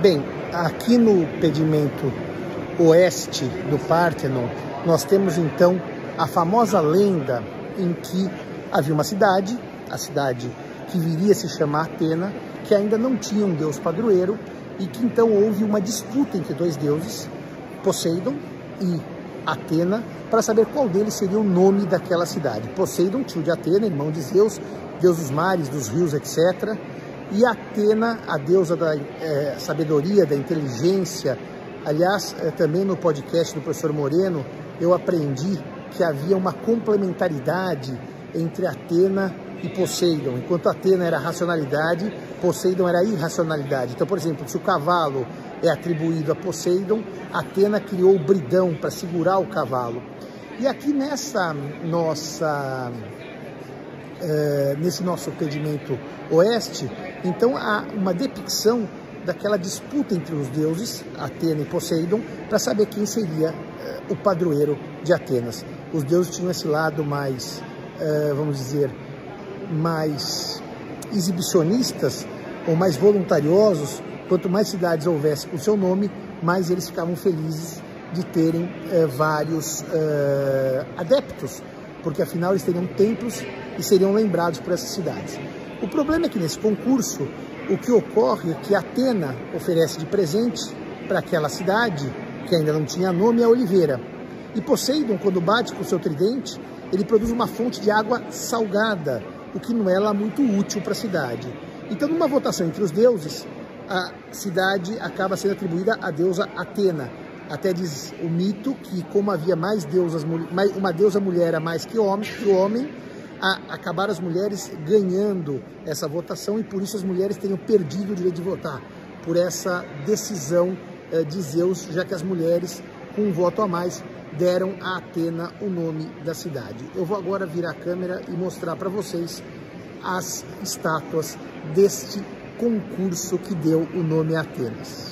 Bem, aqui no pedimento oeste do Parthenon, nós temos então a famosa lenda em que havia uma cidade, a cidade que viria a se chamar Atena, que ainda não tinha um deus padroeiro e que então houve uma disputa entre dois deuses, Poseidon e Atena, para saber qual deles seria o nome daquela cidade. Poseidon, tio de Atena, irmão de Zeus, deus dos mares, dos rios, etc. E Atena, a deusa da é, sabedoria, da inteligência. Aliás, é, também no podcast do professor Moreno, eu aprendi que havia uma complementaridade entre Atena e Poseidon. Enquanto Atena era racionalidade, Poseidon era irracionalidade. Então, por exemplo, se o cavalo é atribuído a Poseidon, Atena criou o bridão para segurar o cavalo. E aqui nessa nossa, é, nesse nosso pedimento oeste, então há uma depicção daquela disputa entre os deuses, Atena e Poseidon, para saber quem seria é, o padroeiro de Atenas. Os deuses tinham esse lado mais, é, vamos dizer, mais exibicionistas ou mais voluntariosos, quanto mais cidades houvesse com seu nome, mais eles ficavam felizes de terem vários adeptos, porque afinal eles teriam templos e seriam lembrados por essas cidades. O problema é que nesse concurso, o que ocorre é que Atena oferece de presente para aquela cidade, que ainda não tinha nome, a oliveira. E Poseidon, quando bate com seu tridente, ele produz uma fonte de água salgada, o que não é lá muito útil para a cidade. Então, numa votação entre os deuses, a cidade acaba sendo atribuída à deusa Atena. Até diz o mito que, como havia mais deusas, uma deusa mulher a mais que homem, que o homem, a, acabaram as mulheres ganhando essa votação e por isso as mulheres teriam perdido o direito de votar, por essa decisão eh, de Zeus, já que as mulheres, com um voto a mais, deram a Atena o nome da cidade. Eu vou agora virar a câmera e mostrar para vocês as estátuas deste concurso que deu o nome a Atenas.